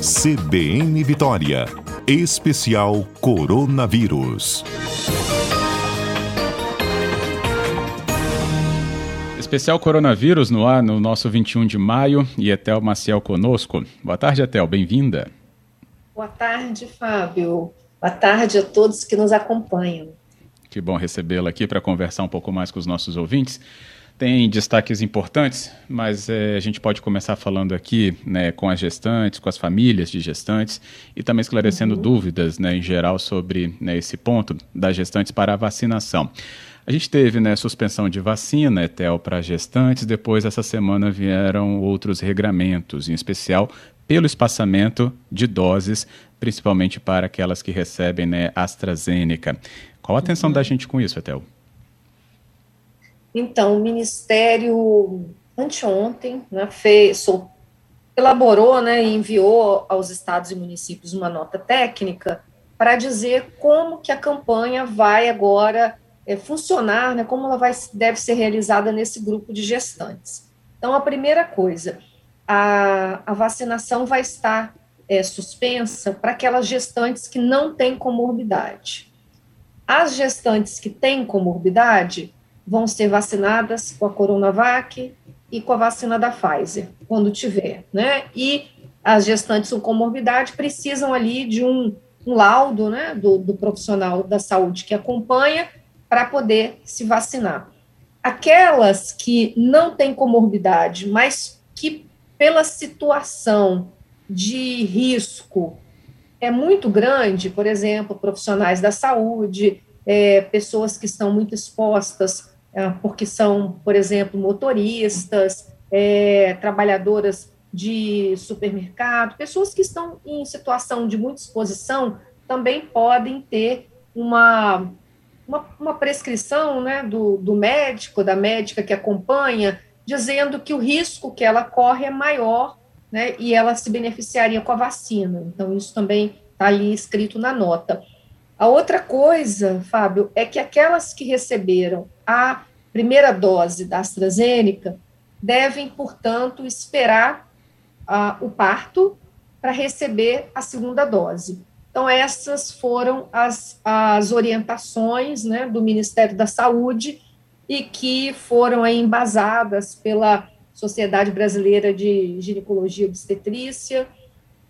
CBN Vitória. Especial Coronavírus. Especial Coronavírus no ar no nosso 21 de maio e Etel Maciel conosco. Boa tarde, Etel, bem-vinda. Boa tarde, Fábio. Boa tarde a todos que nos acompanham. Que bom recebê-la aqui para conversar um pouco mais com os nossos ouvintes tem destaques importantes, mas é, a gente pode começar falando aqui né, com as gestantes, com as famílias de gestantes e também esclarecendo uhum. dúvidas né, em geral sobre né, esse ponto das gestantes para a vacinação. A gente teve né, suspensão de vacina, ETEL, para gestantes, depois essa semana vieram outros regramentos, em especial pelo espaçamento de doses, principalmente para aquelas que recebem né, AstraZeneca. Qual a atenção uhum. da gente com isso, Etel? Então, o Ministério, anteontem, né, fez, elaborou né, e enviou aos estados e municípios uma nota técnica para dizer como que a campanha vai agora é, funcionar, né, como ela vai, deve ser realizada nesse grupo de gestantes. Então, a primeira coisa, a, a vacinação vai estar é, suspensa para aquelas gestantes que não têm comorbidade. As gestantes que têm comorbidade, vão ser vacinadas com a Coronavac e com a vacina da Pfizer, quando tiver, né? E as gestantes com comorbidade precisam ali de um, um laudo, né, do, do profissional da saúde que acompanha para poder se vacinar. Aquelas que não têm comorbidade, mas que pela situação de risco é muito grande, por exemplo, profissionais da saúde, é, pessoas que estão muito expostas porque são, por exemplo, motoristas, é, trabalhadoras de supermercado, pessoas que estão em situação de muita exposição também podem ter uma, uma, uma prescrição né, do, do médico, da médica que acompanha, dizendo que o risco que ela corre é maior né, e ela se beneficiaria com a vacina. Então, isso também está ali escrito na nota. A outra coisa, Fábio, é que aquelas que receberam a primeira dose da AstraZeneca devem, portanto, esperar uh, o parto para receber a segunda dose. Então, essas foram as, as orientações né, do Ministério da Saúde e que foram aí embasadas pela Sociedade Brasileira de Ginecologia e Obstetrícia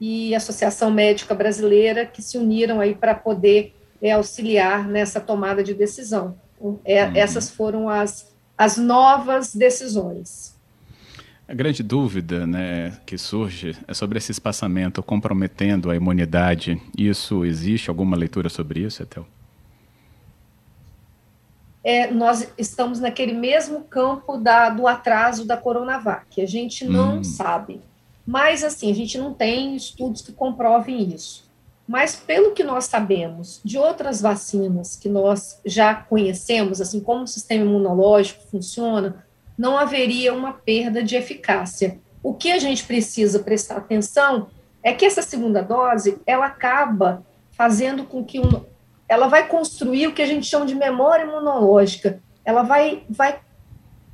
e Associação Médica Brasileira, que se uniram aí para poder é, auxiliar nessa tomada de decisão. É, uhum. Essas foram as, as novas decisões. A grande dúvida né, que surge é sobre esse espaçamento comprometendo a imunidade. Isso existe alguma leitura sobre isso, Etel? É, nós estamos naquele mesmo campo da, do atraso da Coronavac. A gente não hum. sabe. Mas, assim, a gente não tem estudos que comprovem isso. Mas, pelo que nós sabemos de outras vacinas que nós já conhecemos, assim como o sistema imunológico funciona, não haveria uma perda de eficácia. O que a gente precisa prestar atenção é que essa segunda dose, ela acaba fazendo com que um, ela vai construir o que a gente chama de memória imunológica. Ela vai, vai,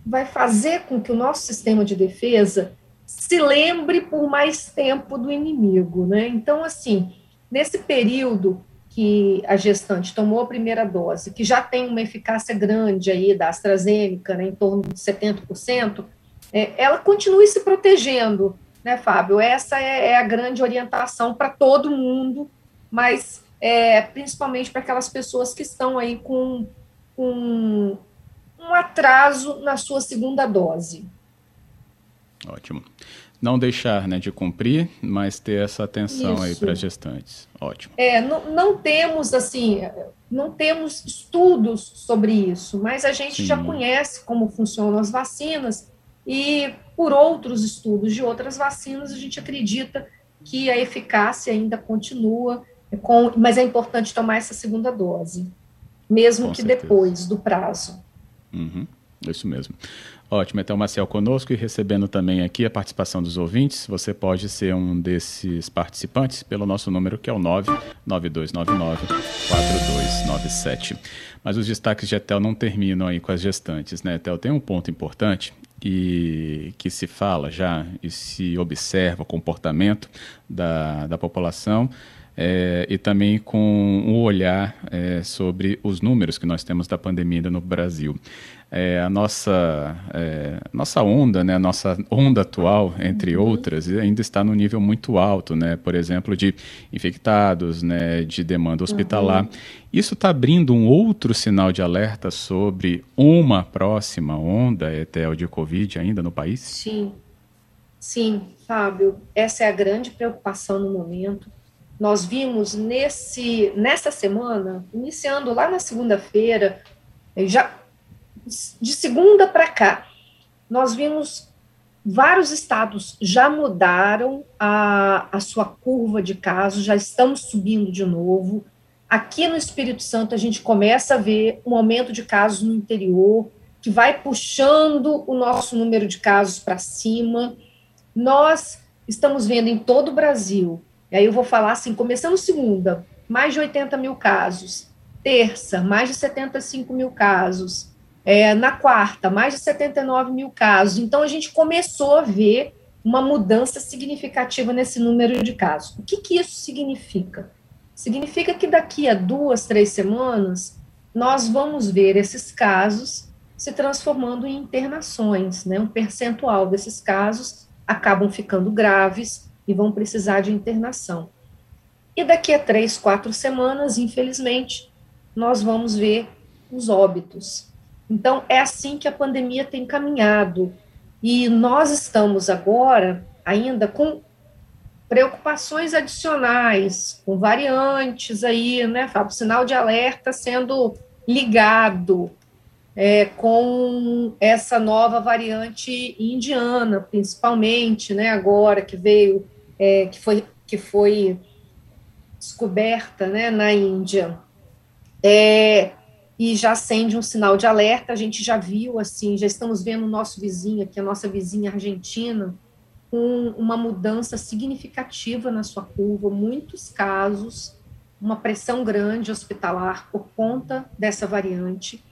vai fazer com que o nosso sistema de defesa se lembre por mais tempo do inimigo, né? Então, assim, Nesse período que a gestante tomou a primeira dose, que já tem uma eficácia grande aí da AstraZeneca, né, em torno de 70%, é, ela continue se protegendo, né, Fábio? Essa é, é a grande orientação para todo mundo, mas é, principalmente para aquelas pessoas que estão aí com, com um atraso na sua segunda dose. Ótimo não deixar né, de cumprir, mas ter essa atenção Isso. aí para gestantes. Ótimo. É, não, não, temos assim, não temos estudos sobre isso, mas a gente Sim. já conhece como funcionam as vacinas e por outros estudos de outras vacinas a gente acredita que a eficácia ainda continua, com, mas é importante tomar essa segunda dose, mesmo com que certeza. depois do prazo. Uhum. Isso mesmo. Ótimo, então Marcel conosco e recebendo também aqui a participação dos ouvintes. Você pode ser um desses participantes pelo nosso número que é o 99299-4297. Mas os destaques de Etel não terminam aí com as gestantes, né? Etel tem um ponto importante e que se fala já e se observa o comportamento da, da população é, e também com um olhar é, sobre os números que nós temos da pandemia no Brasil. É, a nossa, é, nossa onda, né, a nossa onda atual, entre uhum. outras, ainda está no nível muito alto, né, por exemplo, de infectados, né, de demanda hospitalar. Uhum. Isso está abrindo um outro sinal de alerta sobre uma próxima onda, Etel, de Covid ainda no país? Sim, sim, Fábio, essa é a grande preocupação no momento nós vimos nesse nessa semana, iniciando lá na segunda-feira, já de segunda para cá, nós vimos vários estados já mudaram a, a sua curva de casos, já estamos subindo de novo. Aqui no Espírito Santo, a gente começa a ver um aumento de casos no interior, que vai puxando o nosso número de casos para cima. Nós estamos vendo em todo o Brasil e aí eu vou falar assim, começando segunda, mais de 80 mil casos. Terça, mais de 75 mil casos. É, na quarta, mais de 79 mil casos. Então, a gente começou a ver uma mudança significativa nesse número de casos. O que, que isso significa? Significa que daqui a duas, três semanas, nós vamos ver esses casos se transformando em internações, né? Um percentual desses casos acabam ficando graves e vão precisar de internação. E daqui a três, quatro semanas, infelizmente, nós vamos ver os óbitos. Então, é assim que a pandemia tem caminhado. E nós estamos agora ainda com preocupações adicionais, com variantes aí, né, Fábio? Sinal de alerta sendo ligado é, com essa nova variante indiana, principalmente, né, agora que veio é, que, foi, que foi descoberta né, na Índia, é, e já acende um sinal de alerta, a gente já viu, assim, já estamos vendo o nosso vizinho aqui, a nossa vizinha argentina, com uma mudança significativa na sua curva, muitos casos, uma pressão grande hospitalar por conta dessa variante.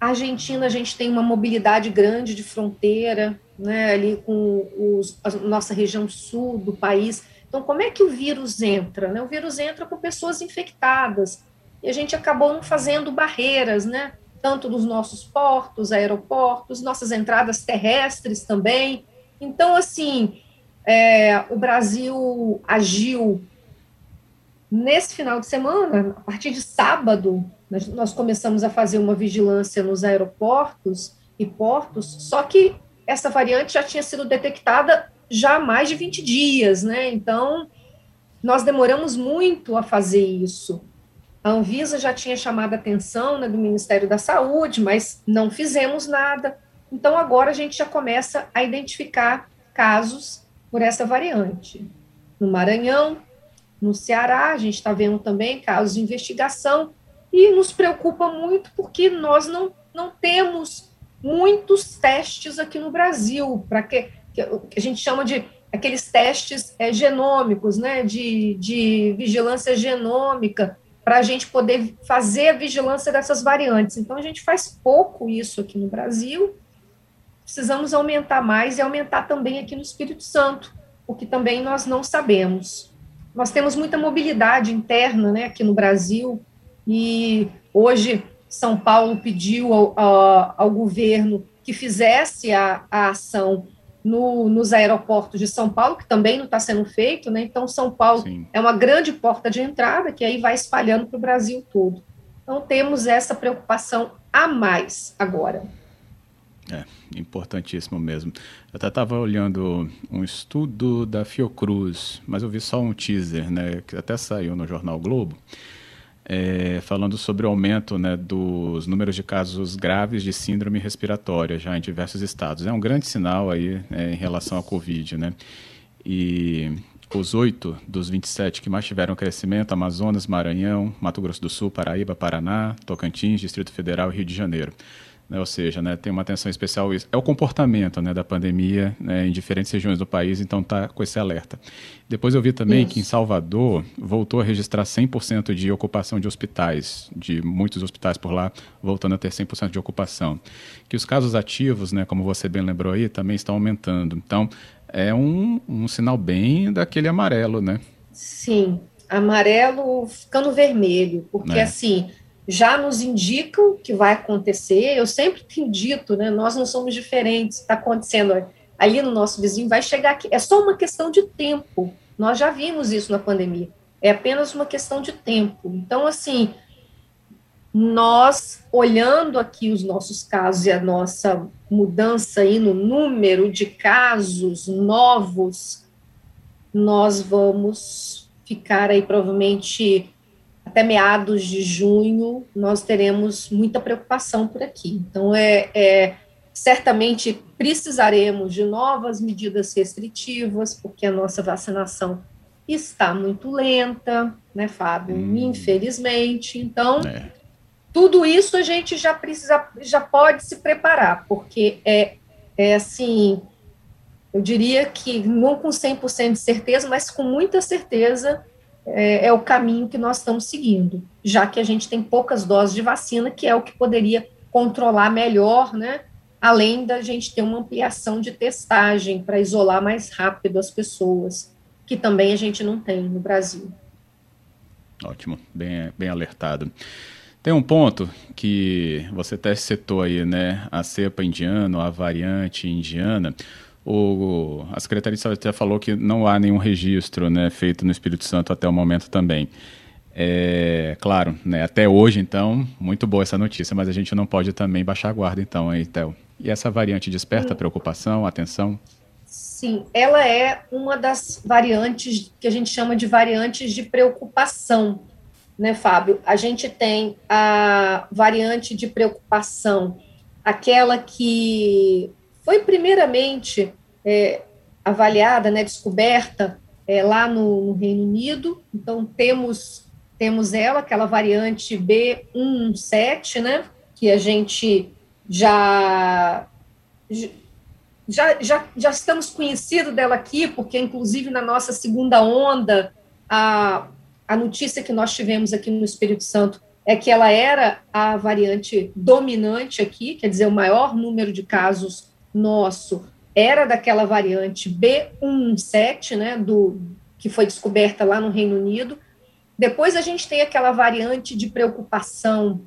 A Argentina, a gente tem uma mobilidade grande de fronteira, né, ali com os, a nossa região sul do país. Então, como é que o vírus entra? Né? O vírus entra com pessoas infectadas. E a gente acabou fazendo barreiras, né? Tanto dos nossos portos, aeroportos, nossas entradas terrestres também. Então, assim, é, o Brasil agiu nesse final de semana, a partir de sábado, nós começamos a fazer uma vigilância nos aeroportos e portos, só que essa variante já tinha sido detectada já há mais de 20 dias, né? Então, nós demoramos muito a fazer isso. A Anvisa já tinha chamado a atenção né, do Ministério da Saúde, mas não fizemos nada. Então, agora a gente já começa a identificar casos por essa variante. No Maranhão, no Ceará, a gente está vendo também casos de investigação e nos preocupa muito porque nós não, não temos muitos testes aqui no Brasil, para que, que, a gente chama de aqueles testes é, genômicos, né, de, de vigilância genômica, para a gente poder fazer a vigilância dessas variantes. Então, a gente faz pouco isso aqui no Brasil, precisamos aumentar mais e aumentar também aqui no Espírito Santo, o que também nós não sabemos. Nós temos muita mobilidade interna né, aqui no Brasil, e hoje são Paulo pediu ao, ao, ao governo que fizesse a, a ação no, nos aeroportos de São Paulo, que também não está sendo feito, né? Então, São Paulo Sim. é uma grande porta de entrada que aí vai espalhando para o Brasil todo. Então, temos essa preocupação a mais agora. É, importantíssimo mesmo. Eu até estava olhando um estudo da Fiocruz, mas eu vi só um teaser, né? Que até saiu no Jornal Globo é, falando sobre o aumento né, dos números de casos graves de síndrome respiratória já em diversos estados. É um grande sinal aí é, em relação à Covid, né? E os oito dos 27 que mais tiveram crescimento, Amazonas, Maranhão, Mato Grosso do Sul, Paraíba, Paraná, Tocantins, Distrito Federal e Rio de Janeiro. Né, ou seja, né, tem uma atenção especial isso. É o comportamento né, da pandemia né, em diferentes regiões do país, então está com esse alerta. Depois eu vi também isso. que em Salvador voltou a registrar 100% de ocupação de hospitais, de muitos hospitais por lá, voltando a ter 100% de ocupação. Que os casos ativos, né, como você bem lembrou aí, também estão aumentando. Então, é um, um sinal bem daquele amarelo, né? Sim, amarelo ficando vermelho, porque é. assim já nos indicam que vai acontecer. Eu sempre tenho dito, né? Nós não somos diferentes. Está acontecendo ali no nosso vizinho, vai chegar aqui. É só uma questão de tempo. Nós já vimos isso na pandemia. É apenas uma questão de tempo. Então, assim, nós olhando aqui os nossos casos e a nossa mudança aí no número de casos novos, nós vamos ficar aí provavelmente até meados de junho, nós teremos muita preocupação por aqui. Então, é, é certamente precisaremos de novas medidas restritivas, porque a nossa vacinação está muito lenta, né, Fábio? Hum. Infelizmente. Então, é. tudo isso a gente já precisa, já pode se preparar, porque é, é assim, eu diria que não com 100% de certeza, mas com muita certeza é, é, o caminho que nós estamos seguindo, já que a gente tem poucas doses de vacina, que é o que poderia controlar melhor, né? Além da gente ter uma ampliação de testagem para isolar mais rápido as pessoas, que também a gente não tem no Brasil. Ótimo, bem, bem alertado. Tem um ponto que você até citou aí, né? A cepa indiana, a variante indiana. O, a Secretaria de Saúde até falou que não há nenhum registro né, feito no Espírito Santo até o momento também. É, claro, né, até hoje, então, muito boa essa notícia, mas a gente não pode também baixar a guarda, então, aí, Théo. E essa variante desperta preocupação, atenção? Sim, ela é uma das variantes que a gente chama de variantes de preocupação, né, Fábio? A gente tem a variante de preocupação, aquela que foi primeiramente é, avaliada, né, descoberta é, lá no, no, Reino Unido. Então, temos, temos ela, aquela variante B117, né, que a gente já, já, já, já estamos conhecidos dela aqui, porque, inclusive, na nossa segunda onda, a, a notícia que nós tivemos aqui no Espírito Santo é que ela era a variante dominante aqui, quer dizer, o maior número de casos nosso era daquela variante B17, né, do, que foi descoberta lá no Reino Unido. Depois a gente tem aquela variante de preocupação,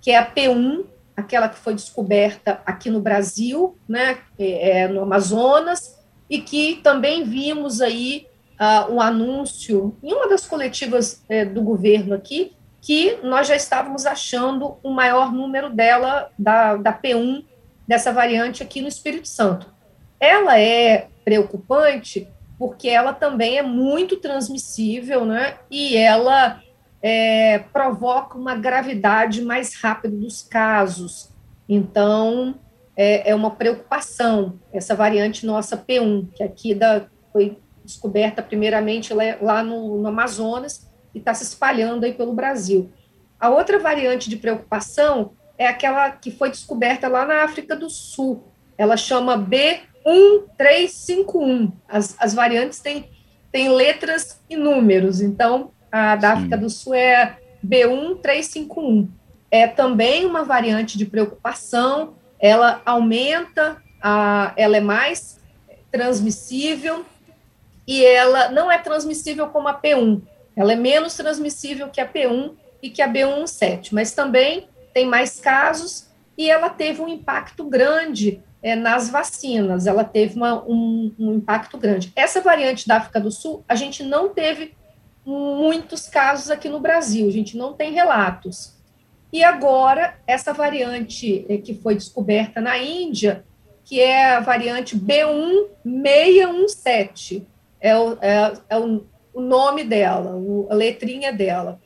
que é a P1, aquela que foi descoberta aqui no Brasil, né, é, é no Amazonas, e que também vimos aí uh, um anúncio em uma das coletivas é, do governo aqui, que nós já estávamos achando o maior número dela, da, da P1, dessa variante aqui no Espírito Santo. Ela é preocupante porque ela também é muito transmissível, né? E ela é, provoca uma gravidade mais rápida dos casos. Então, é, é, uma preocupação essa variante nossa P1, que aqui da, foi descoberta primeiramente lá, no, no Amazonas e está se espalhando aí pelo Brasil. A outra variante de preocupação é aquela que foi descoberta lá na África do Sul. Ela chama B1351. As, as variantes têm, têm letras e números. Então, a da Sim. África do Sul é B1351. É também uma variante de preocupação. Ela aumenta, a, ela é mais transmissível e ela não é transmissível como a P1. Ela é menos transmissível que a P1 e que a B17, mas também tem mais casos e ela teve um impacto grande é, nas vacinas, ela teve uma, um, um, impacto grande. Essa variante da África do Sul, a gente não teve muitos casos aqui no Brasil, a gente não tem relatos. E agora, essa variante é, que foi descoberta na Índia, que é a variante B1617, é o, é, é o, o nome dela, a letrinha dela.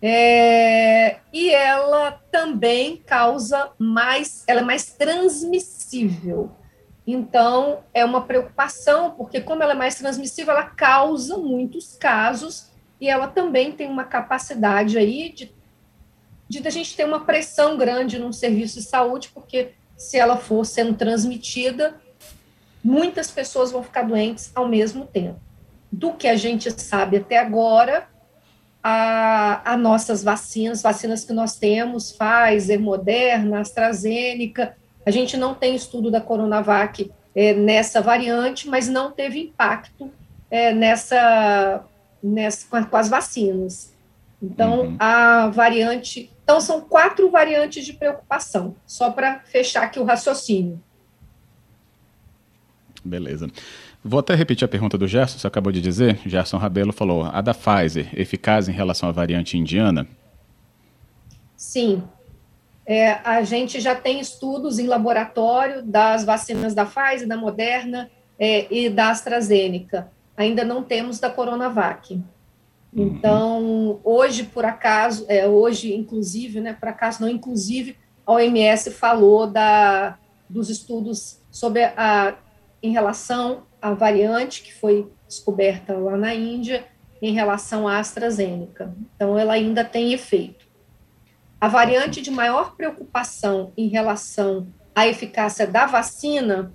É, e ela também causa mais, ela é mais transmissível. Então, é uma preocupação, porque como ela é mais transmissível, ela causa muitos casos e ela também tem uma capacidade aí de de a gente ter uma pressão grande num serviço de saúde, porque se ela for sendo transmitida, muitas pessoas vão ficar doentes ao mesmo tempo. Do que a gente sabe até agora, a, a nossas vacinas, vacinas que nós temos, Pfizer, Moderna, AstraZeneca, a gente não tem estudo da Coronavac é, nessa variante, mas não teve impacto é, nessa, nessa com, com, as vacinas. Então, uhum. a variante. Então, são quatro variantes de preocupação, só para fechar aqui o raciocínio. Beleza. Vou até repetir a pergunta do Gerson, você acabou de dizer. Gerson Rabelo falou: a da Pfizer, eficaz em relação à variante indiana? Sim. É, a gente já tem estudos em laboratório das vacinas da Pfizer, da Moderna é, e da AstraZeneca. Ainda não temos da Coronavac. Uhum. Então, hoje, por acaso, é, hoje, inclusive, né, por acaso não, inclusive, a OMS falou da, dos estudos sobre a, em relação à variante que foi descoberta lá na Índia, em relação à AstraZeneca. Então, ela ainda tem efeito. A variante de maior preocupação em relação à eficácia da vacina,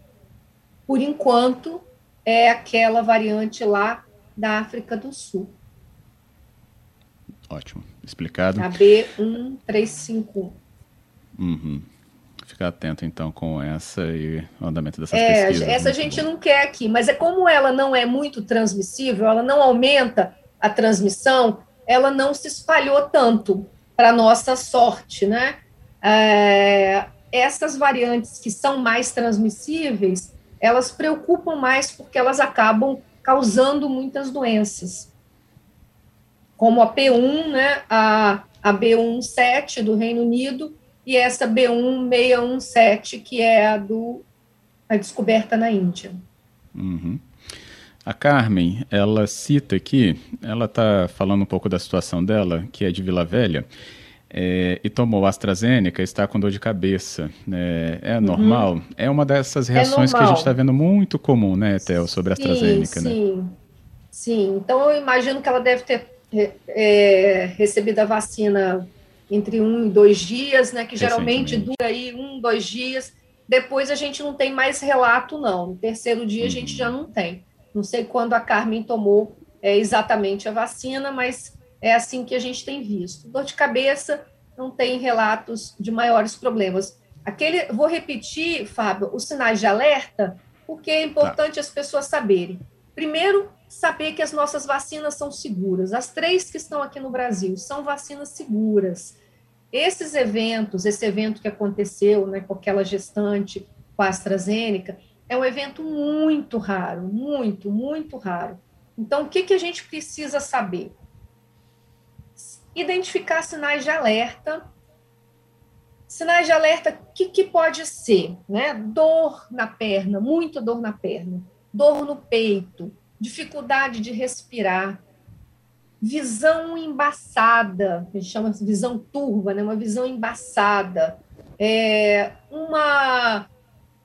por enquanto, é aquela variante lá da África do Sul. Ótimo, explicado. A B1351. Uhum. Ficar atento então com essa e o andamento dessas é, pesquisas. Essa a gente bom. não quer aqui, mas é como ela não é muito transmissível, ela não aumenta a transmissão, ela não se espalhou tanto para nossa sorte, né? É, essas variantes que são mais transmissíveis, elas preocupam mais porque elas acabam causando muitas doenças, como a P1, né, a, a B17 do Reino Unido e essa B1617 que é a do a descoberta na Índia. Uhum. A Carmen, ela cita aqui, ela está falando um pouco da situação dela, que é de Vila Velha, é, e tomou AstraZeneca, está com dor de cabeça. Né? É uhum. normal? É uma dessas é reações é que a gente está vendo muito comum, né, Theo, sobre a AstraZeneca, sim, né? Sim, sim. Então eu imagino que ela deve ter é, recebido a vacina entre um e dois dias, né? Que geralmente dura aí um, dois dias. Depois a gente não tem mais relato, não. No terceiro dia uhum. a gente já não tem. Não sei quando a Carmen tomou é, exatamente a vacina, mas é assim que a gente tem visto. Dor de cabeça não tem relatos de maiores problemas. Aquele, vou repetir, Fábio, os sinais de alerta, porque é importante tá. as pessoas saberem. Primeiro, saber que as nossas vacinas são seguras. As três que estão aqui no Brasil são vacinas seguras. Esses eventos, esse evento que aconteceu né, com aquela gestante com a AstraZeneca, é um evento muito raro, muito, muito raro. Então, o que, que a gente precisa saber? Identificar sinais de alerta. Sinais de alerta, o que, que pode ser? Né? Dor na perna, muita dor na perna, dor no peito, dificuldade de respirar, visão embaçada, a gente chama de visão turva, né? uma visão embaçada, é, uma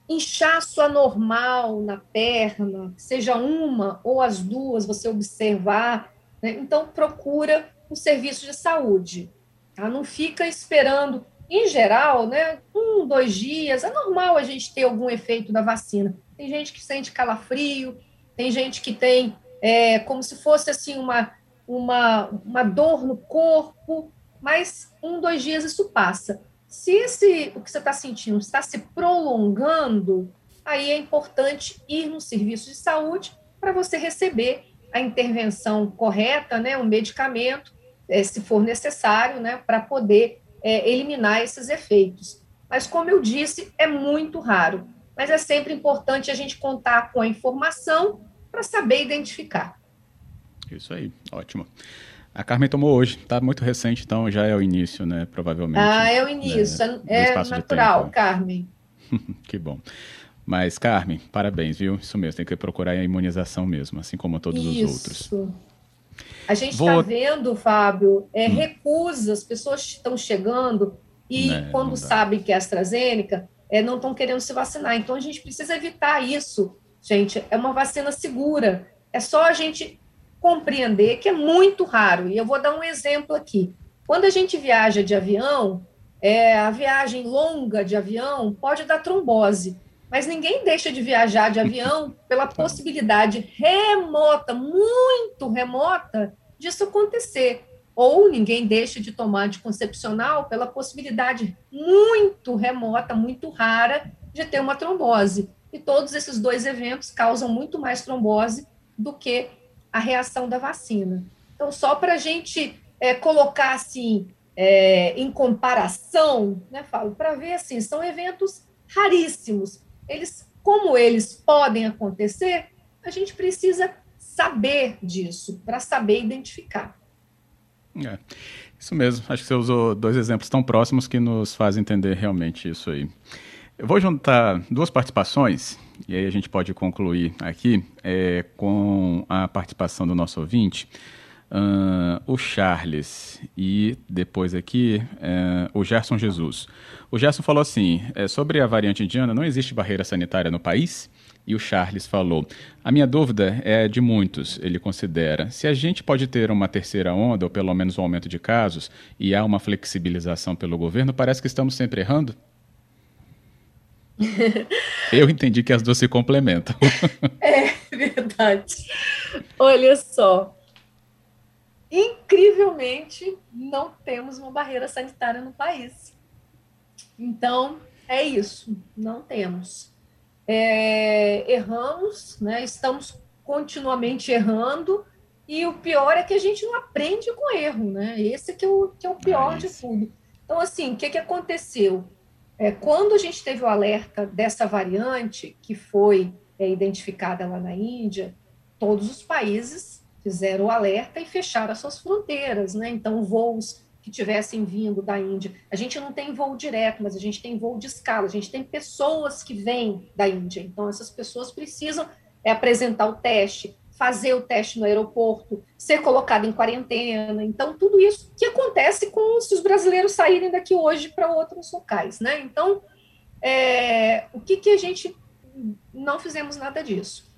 inchaço anormal na perna, seja uma ou as duas, você observar, né? então procura um serviço de saúde. Tá? Não fica esperando. Em geral, né, um, dois dias, é normal a gente ter algum efeito da vacina. Tem gente que sente calafrio, tem gente que tem é, como se fosse assim uma, uma, uma dor no corpo, mas um, dois dias isso passa. Se esse, o que você está sentindo está se prolongando, aí é importante ir no serviço de saúde para você receber a intervenção correta, né, o medicamento, é, se for necessário, né, para poder é, eliminar esses efeitos. Mas, como eu disse, é muito raro. Mas é sempre importante a gente contar com a informação para saber identificar. Isso aí, ótimo. A Carmen tomou hoje, está muito recente, então já é o início, né? Provavelmente. Ah, é o início, né, é, é natural, Carmen. que bom. Mas, Carmen, parabéns, viu? Isso mesmo, tem que procurar a imunização mesmo, assim como todos Isso. os outros. A gente está Vou... vendo, Fábio, é, hum. recusa, as pessoas estão chegando e né, quando sabem que é AstraZeneca, é, não estão querendo se vacinar. Então, a gente precisa evitar isso, gente. É uma vacina segura. É só a gente compreender que é muito raro. E eu vou dar um exemplo aqui. Quando a gente viaja de avião, é, a viagem longa de avião pode dar trombose, mas ninguém deixa de viajar de avião pela possibilidade remota, muito remota, disso acontecer. Ou ninguém deixa de tomar anticoncepcional pela possibilidade muito remota, muito rara, de ter uma trombose. E todos esses dois eventos causam muito mais trombose do que a reação da vacina. Então, só para a gente é, colocar assim é, em comparação, né, falo, para ver assim, são eventos raríssimos. Eles, como eles podem acontecer, a gente precisa saber disso, para saber identificar. É, isso mesmo. Acho que você usou dois exemplos tão próximos que nos fazem entender realmente isso aí. Eu vou juntar duas participações, e aí a gente pode concluir aqui é, com a participação do nosso ouvinte, uh, o Charles, e depois aqui uh, o Gerson Jesus. O Gerson falou assim: é, sobre a variante indiana, não existe barreira sanitária no país? E o Charles falou: A minha dúvida é de muitos, ele considera. Se a gente pode ter uma terceira onda, ou pelo menos um aumento de casos, e há uma flexibilização pelo governo, parece que estamos sempre errando? Eu entendi que as duas se complementam. É verdade. Olha só. Incrivelmente, não temos uma barreira sanitária no país. Então, é isso. Não temos. É, erramos, né? estamos continuamente errando, e o pior é que a gente não aprende com erro, né? Esse que é o, que é o pior é de tudo. Então, assim, o que, que aconteceu? É, quando a gente teve o alerta dessa variante, que foi é, identificada lá na Índia, todos os países fizeram o alerta e fecharam as suas fronteiras, né? Então, voos que tivessem vindo da Índia. A gente não tem voo direto, mas a gente tem voo de escala, a gente tem pessoas que vêm da Índia. Então, essas pessoas precisam é, apresentar o teste, fazer o teste no aeroporto, ser colocado em quarentena. Então, tudo isso que acontece com se os brasileiros saírem daqui hoje para outros locais, né? Então, é, o que, que a gente não fizemos nada disso?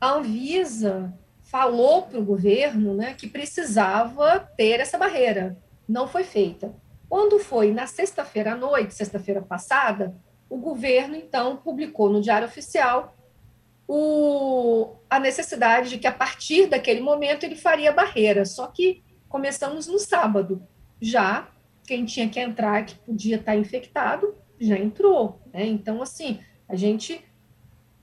A Anvisa falou para o governo né, que precisava ter essa barreira. Não foi feita. Quando foi na sexta-feira à noite, sexta-feira passada, o governo, então, publicou no Diário Oficial o, a necessidade de que, a partir daquele momento, ele faria barreira. Só que começamos no sábado. Já quem tinha que entrar, que podia estar infectado, já entrou. Né? Então, assim, a gente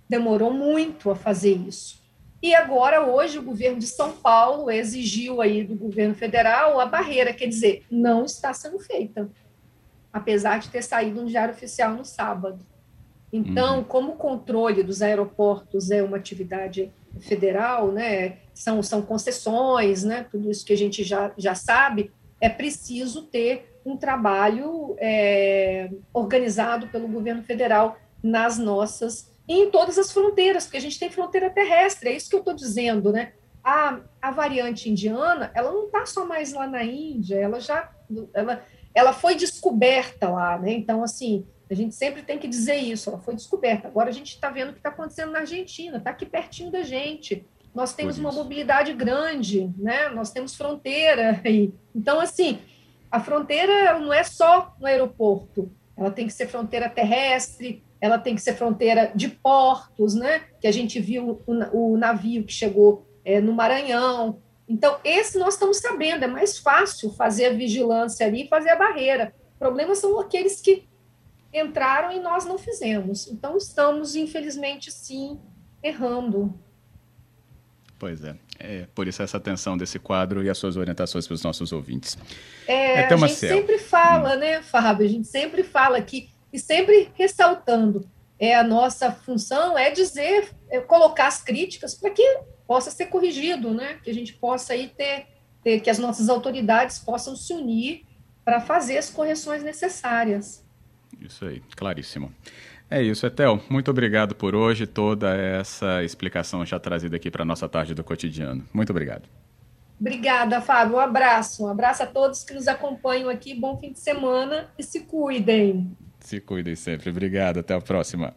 demorou muito a fazer isso. E agora, hoje, o governo de São Paulo exigiu aí do governo federal a barreira, quer dizer, não está sendo feita, apesar de ter saído um diário oficial no sábado. Então, uhum. como o controle dos aeroportos é uma atividade federal, né, são, são concessões, né, tudo isso que a gente já, já sabe, é preciso ter um trabalho é, organizado pelo governo federal nas nossas, em todas as fronteiras, porque a gente tem fronteira terrestre, é isso que eu estou dizendo, né? A, a variante indiana, ela não está só mais lá na Índia, ela já, ela, ela foi descoberta lá, né? Então, assim, a gente sempre tem que dizer isso, ela foi descoberta. Agora a gente está vendo o que está acontecendo na Argentina, está aqui pertinho da gente. Nós temos uma mobilidade grande, né? Nós temos fronteira. E, então, assim, a fronteira não é só no aeroporto, ela tem que ser fronteira terrestre, ela tem que ser fronteira de portos, né? Que a gente viu o, o navio que chegou é, no Maranhão. Então, esse nós estamos sabendo, é mais fácil fazer a vigilância ali, fazer a barreira. O problema são aqueles que entraram e nós não fizemos. Então, estamos, infelizmente, sim, errando. Pois é. é por isso essa atenção desse quadro e as suas orientações para os nossos ouvintes. É, é a gente sempre fala, hum. né, Fábio? A gente sempre fala aqui, e sempre ressaltando, é a nossa função é dizer, é colocar as críticas para que possa ser corrigido, né? Que a gente possa aí ter, ter que as nossas autoridades possam se unir para fazer as correções necessárias. Isso aí, claríssimo. É isso, Etel. Muito obrigado por hoje, toda essa explicação já trazida aqui para a nossa tarde do cotidiano. Muito obrigado. Obrigada, Fábio. Um abraço. Um abraço a todos que nos acompanham aqui. Bom fim de semana e se cuidem. Se cuidem sempre. Obrigado. Até a próxima.